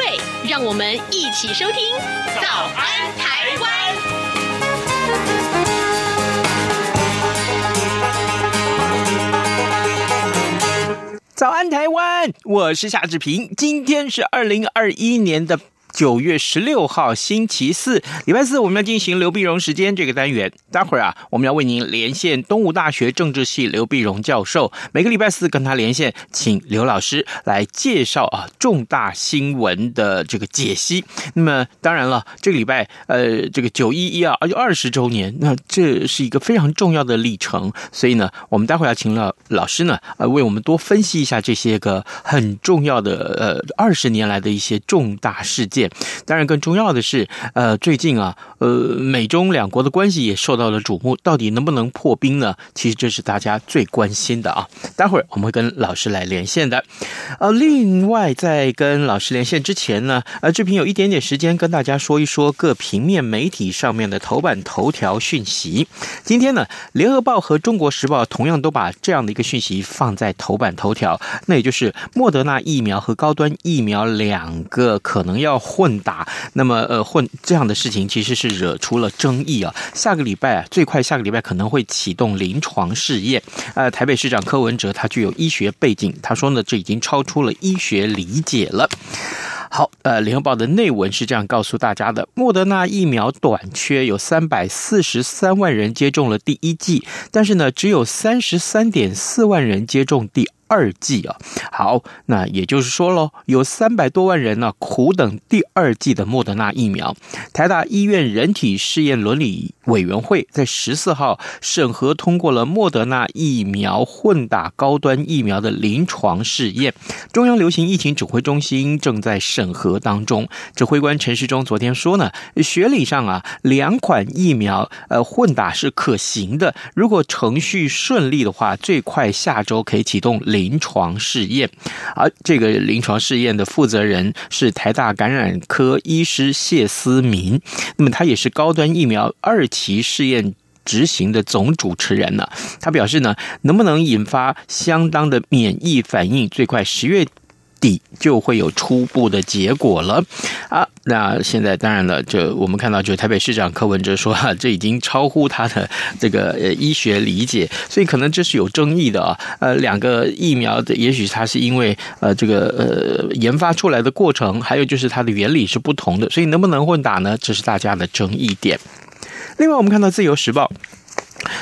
对，让我们一起收听《早安台湾》。早安台湾，我是夏志平，今天是二零二一年的。九月十六号星期四，礼拜四，我们要进行刘碧荣时间这个单元。待会儿啊，我们要为您连线东吴大学政治系刘碧荣教授。每个礼拜四跟他连线，请刘老师来介绍啊重大新闻的这个解析。那么当然了，这个礼拜呃这个九一一啊，而且二十周年，那这是一个非常重要的历程。所以呢，我们待会儿要请了老师呢，呃为我们多分析一下这些个很重要的呃二十年来的一些重大事件。当然，更重要的是，呃，最近啊，呃，美中两国的关系也受到了瞩目，到底能不能破冰呢？其实这是大家最关心的啊。待会儿我们会跟老师来连线的。呃，另外在跟老师连线之前呢，呃，志平有一点点时间跟大家说一说各平面媒体上面的头版头条讯息。今天呢，联合报和中国时报同样都把这样的一个讯息放在头版头条，那也就是莫德纳疫苗和高端疫苗两个可能要。混打，那么呃混这样的事情其实是惹出了争议啊。下个礼拜啊，最快下个礼拜可能会启动临床试验。呃，台北市长柯文哲他具有医学背景，他说呢，这已经超出了医学理解了。好，呃，联合报的内文是这样告诉大家的：莫德纳疫苗短缺，有三百四十三万人接种了第一剂，但是呢，只有三十三点四万人接种第二。季啊，好，那也就是说喽，有三百多万人呢苦等第二季的莫德纳疫苗。台大医院人体试验伦理委员会在十四号审核通过了莫德纳疫苗混打高端疫苗的临床试验。中央流行疫情指挥中心正在审核当中。指挥官陈时中昨天说呢，学理上啊，两款疫苗呃混打是可行的，如果程序顺利的话，最快下周可以启动临临床试验，而这个临床试验的负责人是台大感染科医师谢思明，那么他也是高端疫苗二期试验执行的总主持人呢。他表示呢，能不能引发相当的免疫反应，最快十月底就会有初步的结果了啊！那现在当然了，就我们看到，就台北市长柯文哲说啊，这已经超乎他的这个医学理解，所以可能这是有争议的啊。呃，两个疫苗的，也许它是因为呃这个呃研发出来的过程，还有就是它的原理是不同的，所以能不能混打呢？这是大家的争议点。另外，我们看到《自由时报》。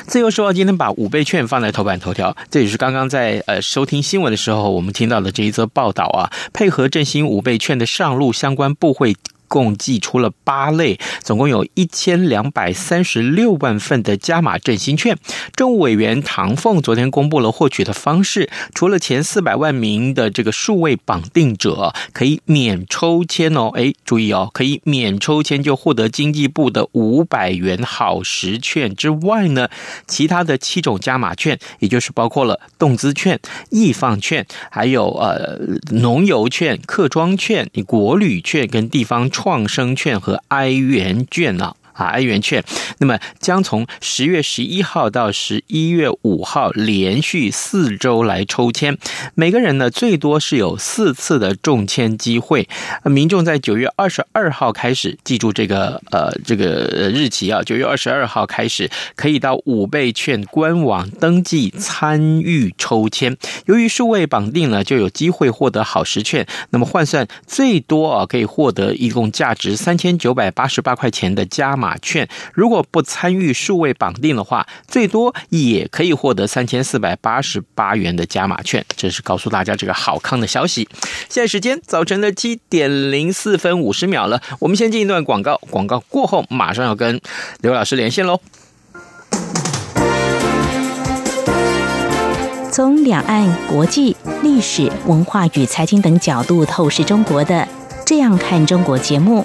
自由时报今天把五倍券放在头版头条，这也是刚刚在呃收听新闻的时候，我们听到的这一则报道啊，配合振兴五倍券的上路，相关部会。共寄出了八类，总共有一千两百三十六万份的加码振兴券。政务委员唐凤昨天公布了获取的方式，除了前四百万名的这个数位绑定者可以免抽签哦，哎，注意哦，可以免抽签就获得经济部的五百元好食券之外呢，其他的七种加码券，也就是包括了动资券、易放券，还有呃农游券、客庄券、国旅券跟地方。创生券和哀元券呢？啊，哀元券，那么将从十月十一号到十一月五号连续四周来抽签，每个人呢最多是有四次的中签机会。民众在九月二十二号开始，记住这个呃这个日期啊，九月二十二号开始可以到五倍券官网登记参与抽签。由于数位绑定呢，就有机会获得好时券。那么换算最多啊，可以获得一共价值三千九百八十八块钱的加码。码券如果不参与数位绑定的话，最多也可以获得三千四百八十八元的加码券。这是告诉大家这个好康的消息。现在时间早晨的七点零四分五十秒了，我们先进一段广告，广告过后马上要跟刘老师连线喽。从两岸、国际、历史文化与财经等角度透视中国的《这样看中国》节目。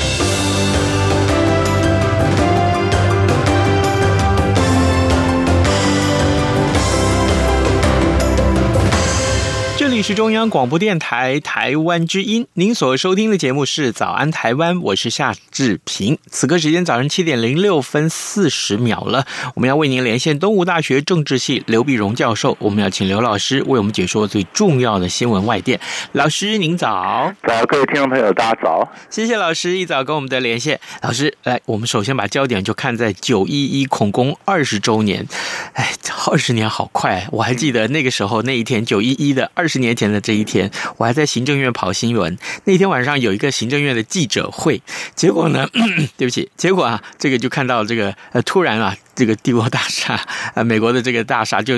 里是中央广播电台台湾之音，您所收听的节目是《早安台湾》，我是夏志平。此刻时间早上七点零六分四十秒了，我们要为您连线东吴大学政治系刘碧荣教授，我们要请刘老师为我们解说最重要的新闻外电。老师您早，早，各位听众朋友大家早，谢谢老师一早跟我们的连线。老师，来，我们首先把焦点就看在九一一恐攻二十周年，哎，二十年好快，我还记得那个时候那一天九一一的二十。年年前的这一天，我还在行政院跑新闻。那天晚上有一个行政院的记者会，结果呢，对不起，结果啊，这个就看到这个呃，突然啊，这个帝国大厦，呃，美国的这个大厦就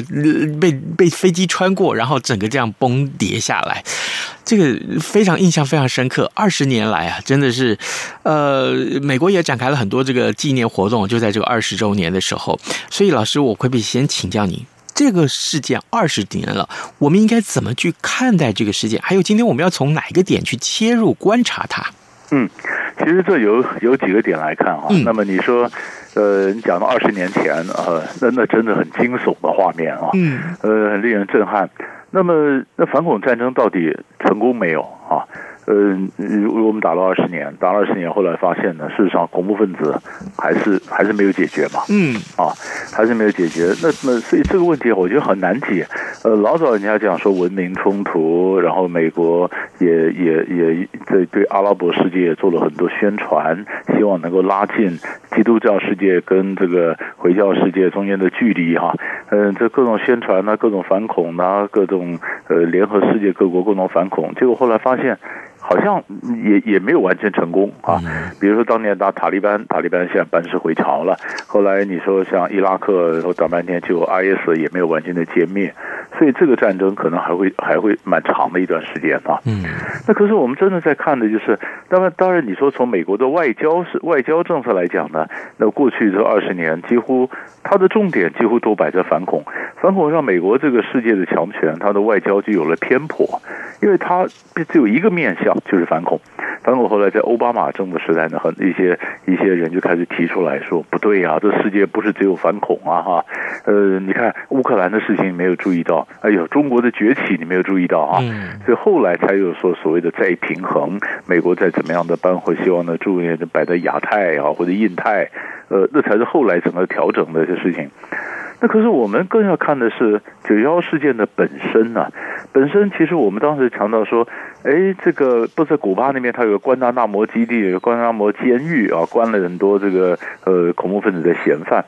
被被飞机穿过，然后整个这样崩跌下来，这个非常印象非常深刻。二十年来啊，真的是，呃，美国也展开了很多这个纪念活动，就在这个二十周年的时候。所以，老师，我可不可以先请教您？这个事件二十年了，我们应该怎么去看待这个事件？还有今天我们要从哪一个点去切入观察它？嗯，其实这有有几个点来看啊。嗯、那么你说，呃，你讲到二十年前啊，那那真的很惊悚的画面啊，嗯，呃，很令人震撼。那么那反恐战争到底成功没有啊？嗯，我们打了二十年，打了二十年，后来发现呢，事实上恐怖分子还是还是没有解决嘛。嗯，啊，还是没有解决。那那所以这个问题我觉得很难解。呃，老早人家讲说文明冲突，然后美国也也也对对阿拉伯世界也做了很多宣传，希望能够拉近基督教世界跟这个回教世界中间的距离哈。嗯，这各种宣传呢，各种反恐呢，各种呃联合世界各国共同反恐，结果后来发现。好像也也没有完全成功啊，比如说当年打塔利班，塔利班现在班师回朝了。后来你说像伊拉克，然后打半天就 IS 也没有完全的歼灭，所以这个战争可能还会还会蛮长的一段时间啊。嗯，那可是我们真的在看的就是，当然当然你说从美国的外交是外交政策来讲呢，那过去这二十年几乎它的重点几乎都摆在反恐，反恐让美国这个世界的强权，它的外交就有了偏颇，因为它只有一个面向。就是反恐，反恐后来在奥巴马政府时代呢，很一些一些人就开始提出来说，不对呀、啊，这世界不是只有反恐啊，哈，呃，你看乌克兰的事情你没有注意到，哎呦，中国的崛起你没有注意到啊，所以后来才有说所谓的再平衡，美国在怎么样的搬回，希望呢注意摆在亚太啊或者印太，呃，那才是后来整个调整的一些事情。那可是我们更要看的是九幺事件的本身呢、啊，本身其实我们当时强调说，哎，这个不是古巴那边，它有个关达纳摩基地，关达纳摩监狱啊，关了很多这个呃恐怖分子的嫌犯。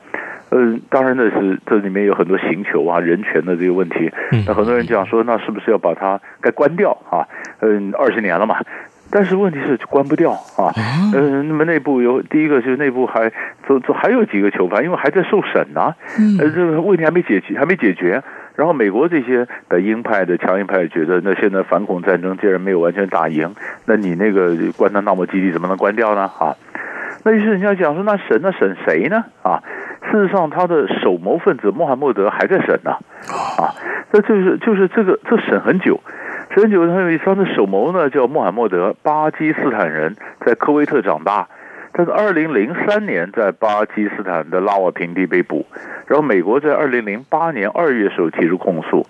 嗯、呃，当然的是这里面有很多刑求啊、人权的这个问题。那很多人讲说，那是不是要把它该关掉啊？嗯，二十年了嘛。但是问题是关不掉啊，嗯，那么内部有第一个就是内部还这这还有几个囚犯，因为还在受审呢、啊，呃，这个问题还没解决，还没解决。然后美国这些的鹰派的强硬派觉得，那现在反恐战争既然没有完全打赢，那你那个关他纳摩基地怎么能关掉呢？啊，那于是人家讲说，那审那审谁呢？啊，事实上他的首谋分子穆罕默德还在审呢，啊，这就是就是这个这审很久。很久，他有一双的首谋呢，叫穆罕默德，巴基斯坦人，在科威特长大。但是二零零三年在巴基斯坦的拉瓦平地被捕，然后美国在二零零八年二月时候提出控诉。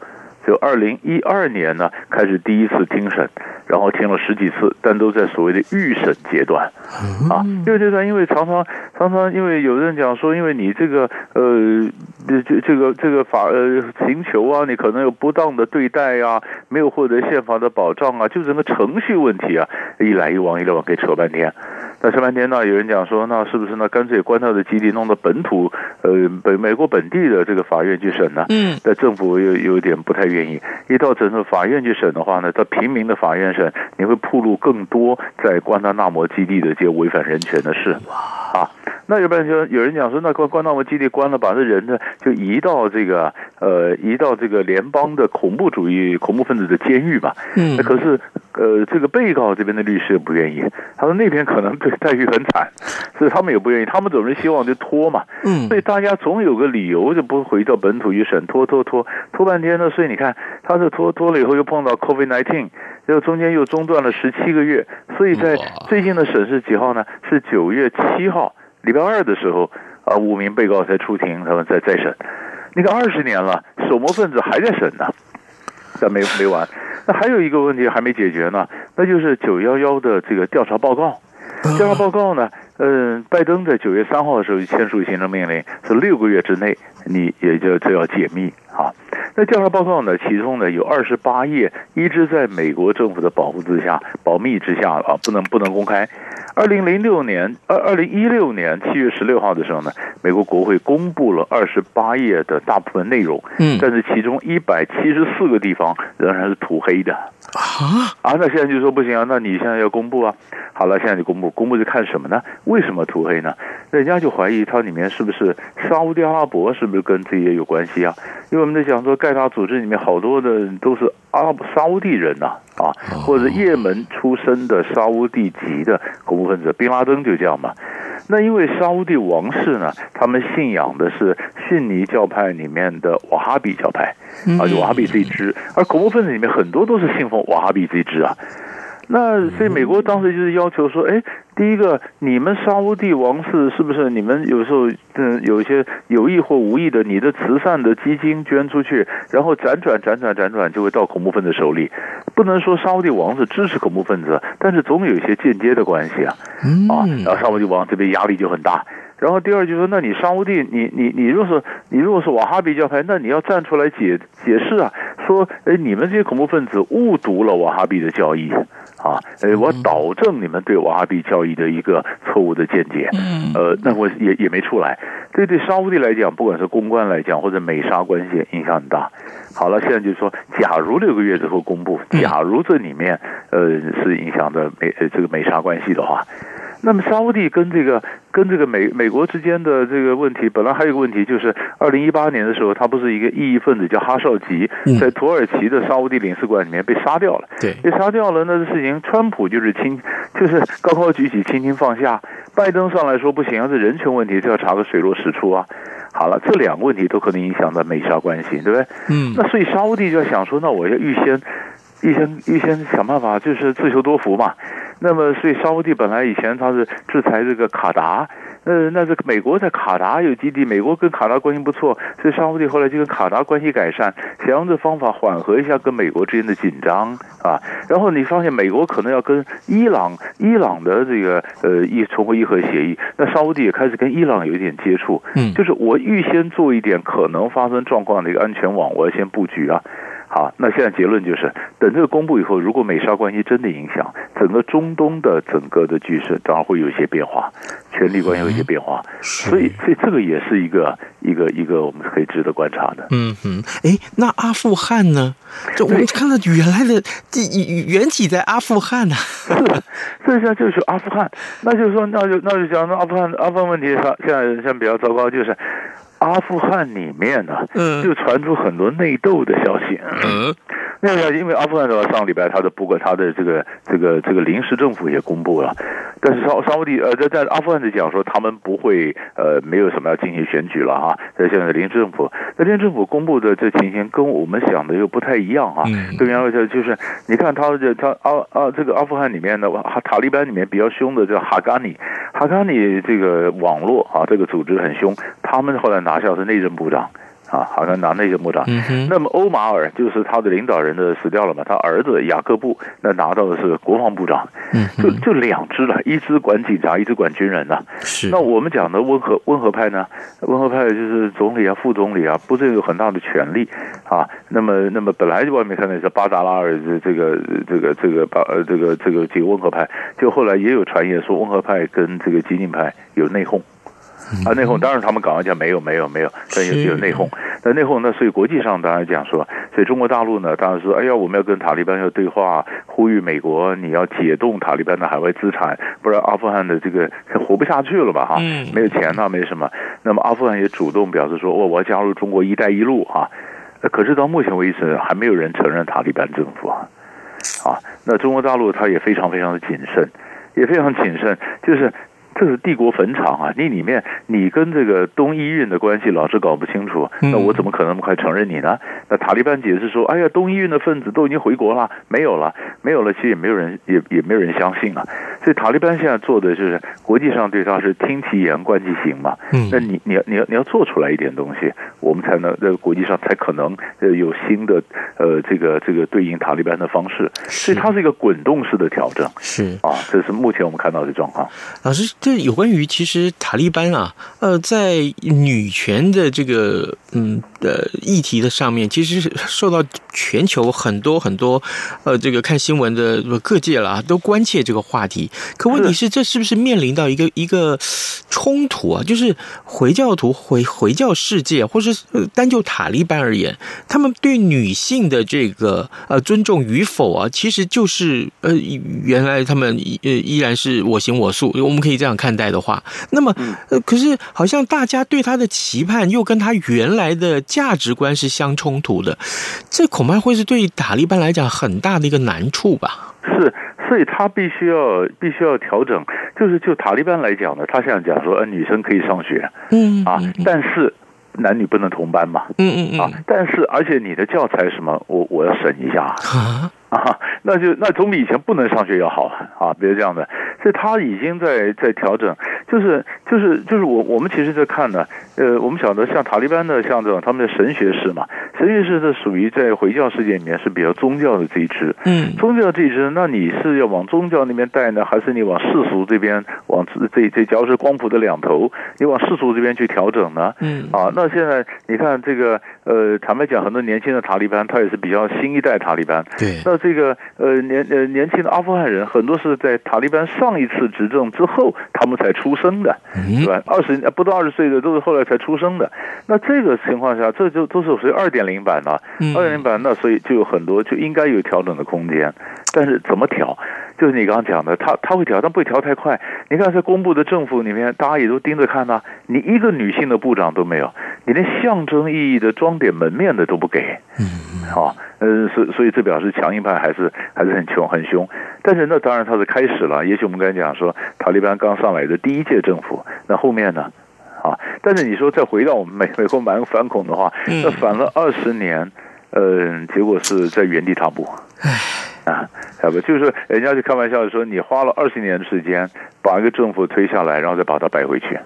就二零一二年呢，开始第一次听审，然后听了十几次，但都在所谓的预审阶段，啊，因为这段因为常常常常因为有人讲说，因为你这个呃这这这个这个法呃请求啊，你可能有不当的对待啊，没有获得宪法的保障啊，就整个程序问题啊，一来一往一来往给扯半天。那扯半天呢，有人讲说，那是不是那干脆关他的基地弄到本土，呃，本美国本地的这个法院去审呢？嗯，那政府又有点不太愿意。一到整个法院去审的话呢，到平民的法院审，你会暴露更多在关塔纳摩基地的这些违反人权的事。啊，那要不然就有人讲说，那关关那摩基地关了，把这人呢就移到这个呃，移到这个联邦的恐怖主义恐怖分子的监狱吧。嗯，那可是。呃，这个被告这边的律师也不愿意，他说那边可能对待遇很惨，所以他们也不愿意，他们总是希望就拖嘛，嗯，所以大家总有个理由就不回到本土一审，拖拖拖拖半天呢，所以你看，他是拖拖了以后又碰到 COVID nineteen，又中间又中断了十七个月，所以在最近的审是几号呢？是九月七号，礼拜二的时候啊，五名被告才出庭，他们再再审，那个二十年了，首谋分子还在审呢，但没没完。那还有一个问题还没解决呢，那就是九幺幺的这个调查报告。调查报告呢，嗯，拜登在九月三号的时候签署行政命令，是六个月之内你也就就要解密啊。那调查报告呢，其中呢有二十八页，一直在美国政府的保护之下、保密之下啊，不能不能公开。二零零六年，二二零一六年七月十六号的时候呢，美国国会公布了二十八页的大部分内容，嗯，但是其中一百七十四个地方仍然是涂黑的啊啊！那现在就说不行啊，那你现在要公布啊？好了，现在就公布，公布就看什么呢？为什么涂黑呢？人家就怀疑它里面是不是沙乌地阿拉伯是不是跟这些有关系啊？因为我们在讲说盖达组织里面好多的都是阿拉伯沙乌地人呐，啊，或者也门出身的沙乌地籍的恐怖。分子宾拉登就这样嘛，那因为沙乌地王室呢，他们信仰的是逊尼教派里面的瓦哈比教派，啊，就瓦哈比这一支，而恐怖分子里面很多都是信奉瓦哈比这一支啊。那所以美国当时就是要求说，哎，第一个，你们沙乌地王室是不是你们有时候嗯有一些有意或无意的，你的慈善的基金捐出去，然后辗转辗转辗转就会到恐怖分子手里，不能说沙乌地王室支持恐怖分子，但是总有一些间接的关系啊，啊，然后沙乌地王这边压力就很大。然后第二就是说，那你沙乌地，你你你若是你如果是瓦哈比教派，那你要站出来解解释啊，说，哎，你们这些恐怖分子误读了瓦哈比的教义。啊，呃，我导正你们对瓦哈比教义的一个错误的见解。嗯，呃，那我也也没出来。这对沙乌地来讲，不管是公关来讲，或者美沙关系，影响很大。好了，现在就是说，假如六个月之后公布，假如这里面呃是影响的美这个美沙关系的话。那么沙乌地跟这个跟这个美美国之间的这个问题，本来还有一个问题，就是二零一八年的时候，他不是一个异议分子叫哈绍吉，在土耳其的沙乌地领事馆里面被杀掉了。对，被杀掉了，那个事情，川普就是轻，就是高高举起，轻轻放下。拜登上来说不行，这人权问题就要查个水落石出啊。好了，这两个问题都可能影响到美沙关系，对不对？嗯。那所以沙乌地就要想说，那我要预先。预先预先想办法，就是自求多福嘛。那么，所以沙乌地本来以前他是制裁这个卡达，呃，那这个美国在卡达有基地，美国跟卡达关系不错，所以沙乌地后来就跟卡达关系改善，想用这方法缓和一下跟美国之间的紧张啊。然后你发现美国可能要跟伊朗，伊朗的这个呃一重回伊核协议，那沙乌地也开始跟伊朗有一点接触，嗯，就是我预先做一点可能发生状况的一个安全网，我要先布局啊。好，那现在结论就是，等这个公布以后，如果美沙关系真的影响整个中东的整个的局势，当然会有一些变化，权力关系有一些变化，所以，所以这个也是一个一个一个我们可以值得观察的。嗯哼，哎，那阿富汗呢？就我们看到原来的原体在阿富汗呢、啊，是，这下就是阿富汗，那就是说，那就那就讲，那阿富汗阿富汗问题上，现在现在比较糟糕，就是。阿富汗里面呢，嗯就传出很多内斗的消息。嗯，那个因为阿富汗的话，上个礼拜他的不过他的这个这个这个临时政府也公布了，但是沙沙乌地呃在在阿富汗的讲说他们不会呃没有什么要进行选举了哈，在现在的临时政府，那临时政府公布的这情形跟我们想的又不太一样啊。跟原来就就是你看他这他阿阿这个阿富汗里面的塔利班里面比较凶的叫哈嘎尼，哈嘎尼这个网络啊这个组织很凶，他们后来拿下是内政部长。啊，好像拿那个部长。嗯、那么欧马尔就是他的领导人的死掉了嘛，他儿子雅各布那拿到的是国防部长。嗯，就就两支了，一支管警察，一支管军人呐。是。那我们讲的温和温和派呢？温和派就是总理啊、副总理啊，不是有很大的权力啊。那么那么本来就外面看的是巴达拉尔这个这个这个巴呃这个这个几个温和派，就后来也有传言说温和派跟这个激进派有内讧。啊，内讧当然他们搞完讲没有没有没有，但有有内讧。那内讧呢？所以国际上当然讲说，所以中国大陆呢当然说，哎呀，我们要跟塔利班要对话，呼吁美国你要解冻塔利班的海外资产，不然阿富汗的这个活不下去了吧？哈，没有钱呐，没什么。那么阿富汗也主动表示说，我我要加入中国“一带一路”啊。可是到目前为止，还没有人承认塔利班政府啊。啊，那中国大陆他也非常非常的谨慎，也非常谨慎，就是。这是帝国坟场啊！你里面你跟这个东伊运的关系老是搞不清楚，那我怎么可能那么快承认你呢？那塔利班解释说：“哎呀，东伊运的分子都已经回国了，没有了，没有了。”其实也没有人也也没有人相信啊。所以塔利班现在做的就是国际上对他是听其言观其行嘛。嗯那你你要你要你要做出来一点东西，我们才能在国际上才可能呃有新的呃这个这个对应塔利班的方式。所以它是一个滚动式的调整。是啊，这是目前我们看到的状况。老师。这有关于其实塔利班啊，呃，在女权的这个嗯呃议题的上面，其实是受到全球很多很多呃这个看新闻的各界啦都关切这个话题。可问题是，这是不是面临到一个一个冲突啊？就是回教徒回回教世界，或是单就塔利班而言，他们对女性的这个呃尊重与否啊，其实就是呃原来他们呃依然是我行我素，我们可以这样。看待的话，那么呃，可是好像大家对他的期盼又跟他原来的价值观是相冲突的，这恐怕会是对塔利班来讲很大的一个难处吧？是，所以他必须要必须要调整。就是就塔利班来讲呢，他现在讲说，呃，女生可以上学，嗯啊，但是男女不能同班嘛，嗯嗯嗯。啊，但是而且你的教材什么，我我要审一下。啊。啊，那就那总比以前不能上学要好啊！别这样的，所以他已经在在调整，就是就是就是我我们其实在看呢，呃，我们晓得像塔利班的像这种他们的神学士嘛，神学士是属于在回教世界里面是比较宗教的这一支，嗯，宗教这一支，那你是要往宗教那边带呢，还是你往世俗这边往这这这假如是光谱的两头，你往世俗这边去调整呢？嗯，啊，那现在你看这个呃，坦白讲，很多年轻的塔利班他也是比较新一代塔利班，对，那。这个呃年呃年轻的阿富汗人很多是在塔利班上一次执政之后，他们才出生的，是吧？二十不到二十岁的都是后来才出生的。那这个情况下，这就都是属于二点零版了。二点零版，那所以就有很多就应该有调整的空间。但是怎么调？就是你刚刚讲的，他他会调，但不会调太快。你看在公布的政府里面，大家也都盯着看呐、啊。你一个女性的部长都没有，你连象征意义的装点门面的都不给。嗯，好，呃，所所以这表示强硬派还是还是很穷很凶。但是那当然他是开始了。也许我们刚才讲说，塔利班刚上来的第一届政府，那后面呢？啊，但是你说再回到我们美 美国蛮反恐的话，那反了二十年，嗯、呃，结果是在原地踏步。啊，要不，就是，人家就开玩笑说，你花了二十年的时间把一个政府推下来，然后再把它摆回去，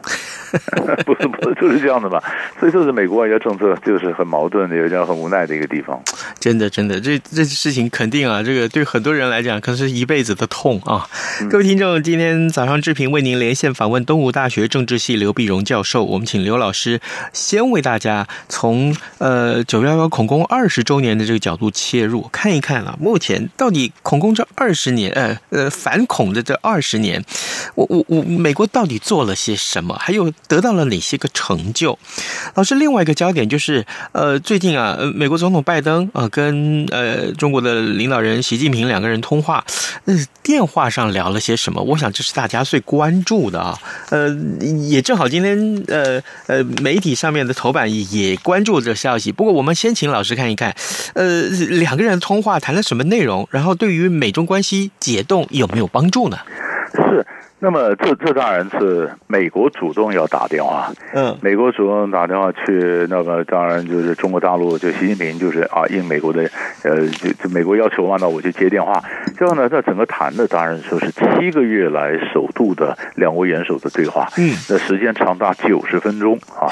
不是不是 就是这样的嘛？所以这是美国外交政策就是很矛盾的，有点很无奈的一个地方。真的，真的，这这事情肯定啊，这个对很多人来讲，可能是一辈子的痛啊。嗯、各位听众，今天早上志平为您连线访问东吴大学政治系刘碧荣教授，我们请刘老师先为大家从呃九幺幺恐攻二十周年的这个角度切入，看一看啊，目前到。底恐攻这二十年，呃呃，反恐的这二十年，我我我，美国到底做了些什么？还有得到了哪些个成就？老师，另外一个焦点就是，呃，最近啊，美国总统拜登啊、跟呃中国的领导人习近平两个人通话，呃，电话上聊了些什么？我想这是大家最关注的啊。呃，也正好今天呃呃媒体上面的头版也关注这消息。不过我们先请老师看一看，呃，两个人通话谈了什么内容，然后对于美中关系解冻有没有帮助呢？是。那么这这当然是美国主动要打电话，嗯，美国主动打电话去，那么当然就是中国大陆就习近平就是啊应美国的呃就就美国要求嘛，那我就接电话。这样呢，在整个谈的当然说是七个月来首度的两国元首的对话，嗯，那时间长达九十分钟啊，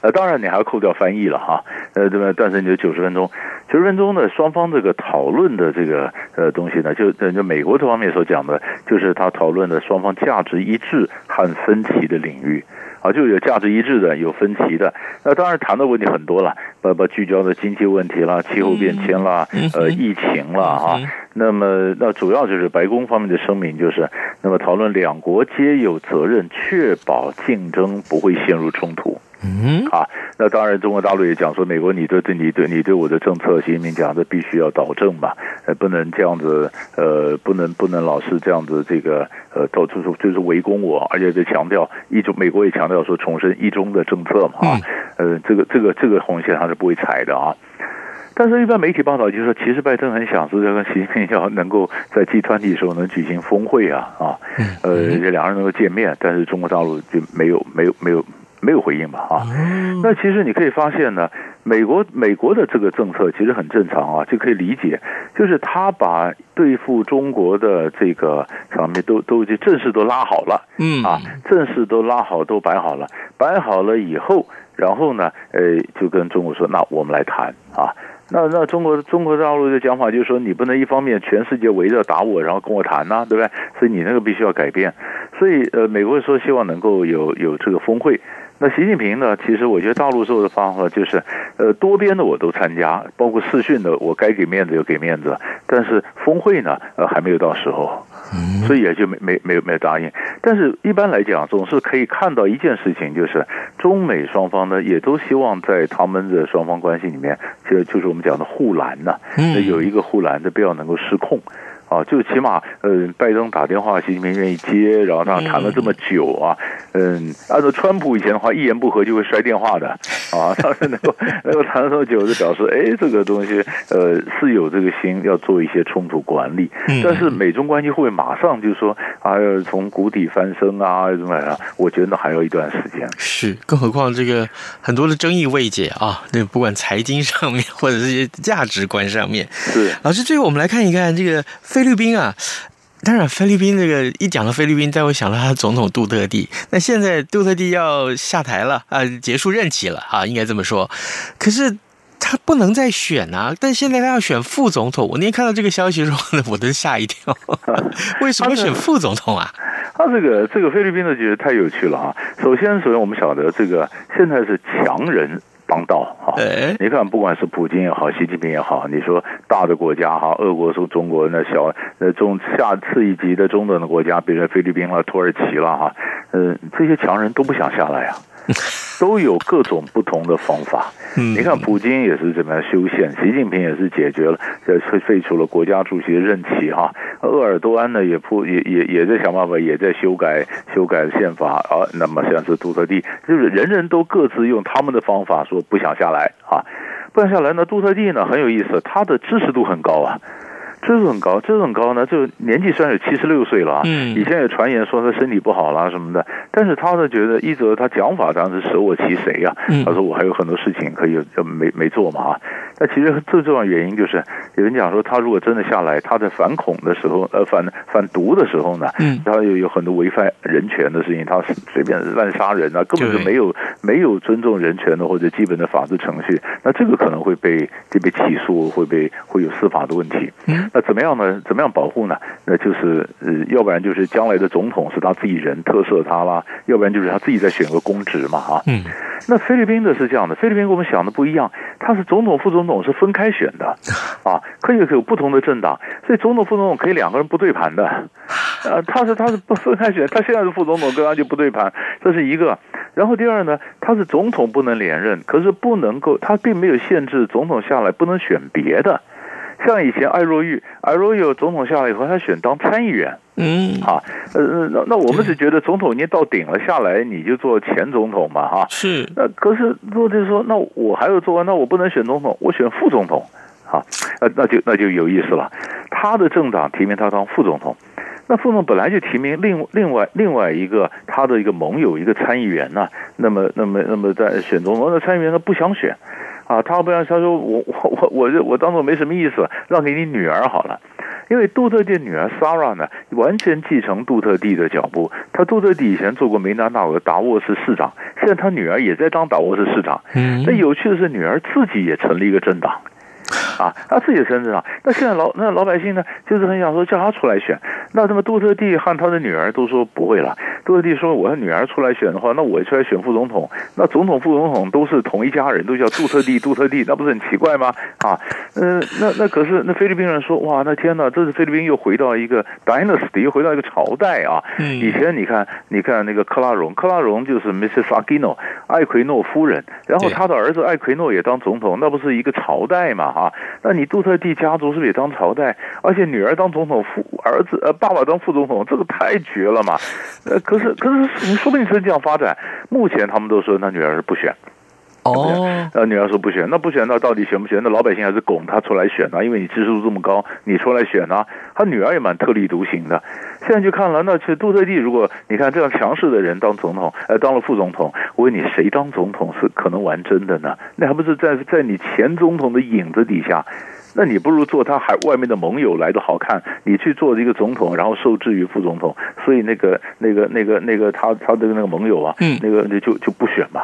呃，当然你还要扣掉翻译了哈，呃，对吧？但是你就九十分钟，九十分钟呢，双方这个讨论的这个呃东西呢，就就美国这方面所讲的，就是他讨论的双方价。价值一致和分歧的领域，啊，就有价值一致的，有分歧的。那当然谈的问题很多了，包括聚焦的经济问题啦、气候变迁啦、呃，疫情啦，哈。那么，那主要就是白宫方面的声明，就是那么讨论两国皆有责任确保竞争不会陷入冲突。嗯，啊，那当然，中国大陆也讲说，美国你对对你对你对我的政策，习近平讲的必须要导正嘛，呃，不能这样子，呃，不能不能老是这样子，这个呃，到处就是围攻我，而且在强调一中，美国也强调说重申一中的政策嘛，啊，呃，这个这个这个红线他是不会踩的啊。但是，一般媒体报道就是说，其实拜登很想是要跟习近平要能够在 G 团体的时候能举行峰会啊，啊，呃，这两个人能够见面，但是中国大陆就没有没有没有。没有回应吧？啊，那其实你可以发现呢，美国美国的这个政策其实很正常啊，就可以理解，就是他把对付中国的这个场面都都就阵势都拉好了，嗯啊，正式都拉好都摆好了，摆好了以后，然后呢，呃，就跟中国说，那我们来谈啊，那那中国中国大陆的讲法就是说，你不能一方面全世界围着打我，然后跟我谈呐、啊，对不对？所以你那个必须要改变，所以呃，美国说希望能够有有这个峰会。那习近平呢？其实我觉得大陆做的方法就是，呃，多边的我都参加，包括视讯的，我该给面子就给面子。但是峰会呢，呃，还没有到时候，所以也就没没没有没有答应。但是一般来讲，总是可以看到一件事情，就是中美双方呢，也都希望在他们的双方关系里面，就就是我们讲的护栏呢，有一个护栏的，不要能够失控。啊，就起码，呃，拜登打电话，习近平愿意接，然后他谈了这么久啊，嗯，按照川普以前的话，一言不合就会摔电话的，啊，他是能够 能够谈了这么久，就表示，哎，这个东西，呃，是有这个心要做一些冲突管理，但是美中关系会不会马上就是说，啊，要从谷底翻身啊，怎么样？我觉得还有一段时间。是，更何况这个很多的争议未解啊，那不管财经上面或者是一些价值观上面，是。老师，最后我们来看一看这个。菲律宾啊，当然，菲律宾这个一讲到菲律宾，大家会想到他总统杜特地。那现在杜特地要下台了啊，结束任期了啊，应该这么说。可是他不能再选啊，但现在他要选副总统。我那天看到这个消息的时候，我都吓一跳。为什么选副总统啊？他这个这个菲律宾的觉得太有趣了啊。首先，首先我们晓得这个现在是强人。帮到啊！你看，不管是普京也好，习近平也好，你说大的国家哈，俄国是中国，那小那中下次一级的中等的国家，比如说菲律宾了、土耳其了哈，呃，这些强人都不想下来啊。都有各种不同的方法。你看，普京也是怎么样修宪，习近平也是解决了，废废除了国家主席的任期哈。鄂尔多安呢也不也也也在想办法，也在修改修改宪法啊。那么像是杜特地，就是人人都各自用他们的方法说不想下来啊，不想下来呢。杜特地呢很有意思，他的支持度很高啊。这是很高，这是很高呢。就年纪虽然有七十六岁了啊，以前有传言说他身体不好啦什么的，但是他呢觉得一则他讲法当然是舍我其谁呀？他说我还有很多事情可以就没没做嘛啊。那其实最重要的原因就是有人讲说他如果真的下来，他在反恐的时候，呃反反毒的时候呢，嗯他有有很多违反人权的事情，他随便乱杀人啊，根本就没有没有尊重人权的或者基本的法治程序，那这个可能会被就被起诉，会被会有司法的问题。那怎么样呢？怎么样保护呢？那就是呃，要不然就是将来的总统是他自己人特赦他啦，要不然就是他自己再选个公职嘛，哈。嗯。那菲律宾的是这样的，菲律宾跟我们想的不一样，他是总统副总统是分开选的，啊，可以有不同的政党，所以总统副总统可以两个人不对盘的，呃，他是他是不分开选，他现在是副总统，跟他就不对盘，这是一个。然后第二呢，他是总统不能连任，可是不能够，他并没有限制总统下来不能选别的。像以前艾若玉，艾若玉总统下来以后，他选当参议员。嗯，啊，呃，那那我们是觉得总统已经到顶了，下来你就做前总统嘛，哈。是。那可是如果就是说，那我还要做，那我不能选总统，我选副总统。好，那那就那就有意思了。他的政党提名他当副总统，那副总统本来就提名另另外另外一个他的一个盟友一个参议员呢、啊。那么那么那么在选总统，那参议员他不想选，啊，他不想他说我我我我我当做没什么意思，让给你女儿好了。因为杜特地女儿 Sarah 呢，完全继承杜特地的脚步。他杜特地以前做过梅纳纳尔达沃斯市长，现在他女儿也在当达沃斯市长。嗯，那有趣的是，女儿自己也成立一个政党。啊，他自己身子上，那现在老那老百姓呢，就是很想说叫他出来选。那他妈杜特地和他的女儿都说不会了。杜特地说，我的女儿出来选的话，那我出来选副总统，那总统副总统都是同一家人，都叫杜特地杜特地，那不是很奇怪吗？啊，嗯、呃，那那可是那菲律宾人说，哇，那天哪，这是菲律宾又回到一个 dynasty，又回到一个朝代啊。以前你看，你看那个克拉荣，克拉荣就是 Mrs. Aquino 艾奎诺夫人，然后他的儿子艾奎诺也当总统，那不是一个朝代嘛？啊，那你杜特地家族是不是也当朝代？而且女儿当总统，父儿子呃爸爸当副总统，这个太绝了嘛！呃，可是可是你说不定是这样发展。目前他们都说他女儿是不选。哦，那女儿说不选，那不选，那到底选不选？那老百姓还是拱他出来选啊，因为你支持度这么高，你出来选啊。他女儿也蛮特立独行的。现在就看了，那其实杜特地，如果你看这样强势的人当总统，呃，当了副总统，我问你，谁当总统是可能玩真的呢？那还不是在在你前总统的影子底下？那你不如做他还外面的盟友来的好看。你去做一个总统，然后受制于副总统，所以那个那个那个那个他他的那个盟友啊，嗯，那个那就就不选嘛，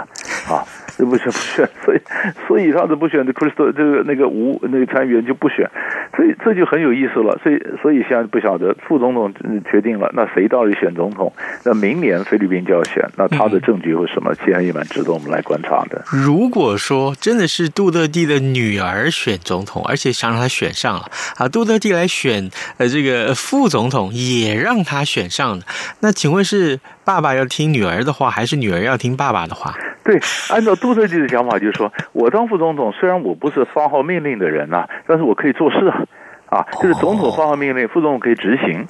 啊。就不选 不选，所以所以他的不选的 Crystal 这个那个吴那个参议员就不选，所以这就很有意思了。所以所以现在不晓得副总统决定了，那谁到底选总统？那明年菲律宾就要选，那他的政局会什么？其实也蛮值得我们来观察的。如果说真的是杜特地的女儿选总统，而且想让他选上了啊，杜特地来选呃这个副总统也让他选上了，那请问是爸爸要听女儿的话，还是女儿要听爸爸的话？对，按照杜特地的想法，就是说我当副总统，虽然我不是发号命令的人呐、但是我可以做事啊，啊，就是总统发号命令，副总统可以执行。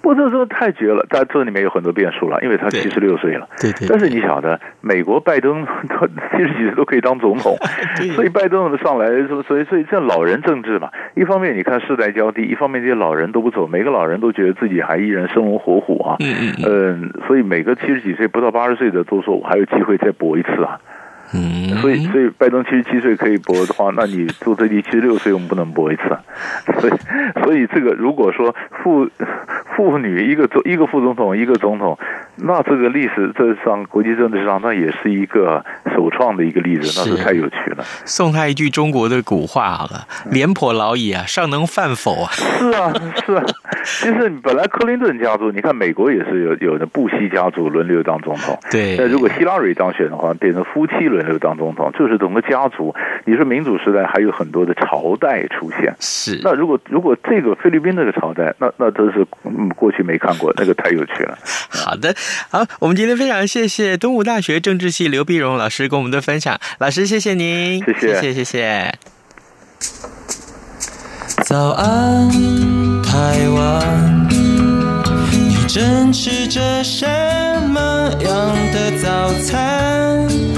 不过这时候太绝了，但这里面有很多变数了，因为他七十六岁了。对对，对。但是你晓得，美国拜登 他七十几岁都可以当总统，所以拜登上来，所以所以这老人政治嘛，一方面你看世代交替，一方面这些老人都不走，每个老人都觉得自己还依然生龙活虎啊。嗯嗯。嗯，所以每个七十几岁不到八十岁的都说我还有机会再搏一次啊。嗯，所以所以拜登七十七岁可以搏的话，那你杜特地七十六岁我们不能搏一次，所以所以这个如果说妇妇女一个总一个副总统一个总统，那这个历史这上国际政治上那也是一个首创的一个例子，那是太有趣了。送他一句中国的古话好了，廉颇老矣啊，尚能饭否啊？是啊是啊，其实本来克林顿家族，你看美国也是有有的布希家族轮流当总统，对，那如果希拉蕊当选的话，变成夫妻轮。轮流当总统，就是整个家族。你说民主时代还有很多的朝代出现，是。那如果如果这个菲律宾这个朝代，那那真是过去没看过，那个太有趣了。好的，好，我们今天非常谢谢东吴大学政治系刘碧荣老师跟我们的分享，老师谢谢您，谢谢谢谢谢谢。早安，台湾，你正吃着什么样的早餐？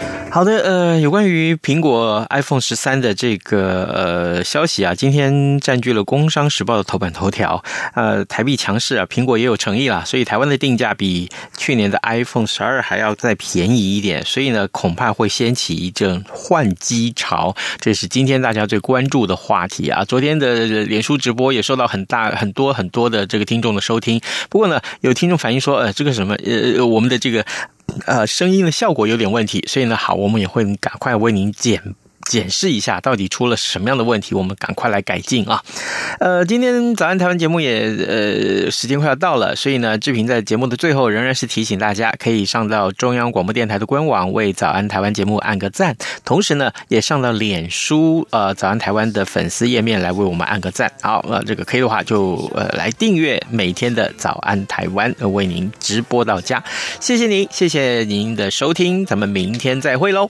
好的，呃，有关于苹果 iPhone 十三的这个呃消息啊，今天占据了《工商时报》的头版头条。呃，台币强势啊，苹果也有诚意啦，所以台湾的定价比去年的 iPhone 十二还要再便宜一点，所以呢，恐怕会掀起一阵换机潮，这是今天大家最关注的话题啊。昨天的脸书直播也受到很大很多很多的这个听众的收听，不过呢，有听众反映说，呃，这个什么，呃，我们的这个。呃，声音的效果有点问题，所以呢，好，我们也会赶快为您剪检视一下到底出了什么样的问题，我们赶快来改进啊。呃，今天早安台湾节目也呃时间快要到了，所以呢，志平在节目的最后仍然是提醒大家，可以上到中央广播电台的官网为早安台湾节目按个赞，同时呢，也上到脸书呃早安台湾的粉丝页面来为我们按个赞。好，呃，这个可以的话就呃来订阅每天的早安台湾，为您直播到家。谢谢您，谢谢您的收听，咱们明天再会喽。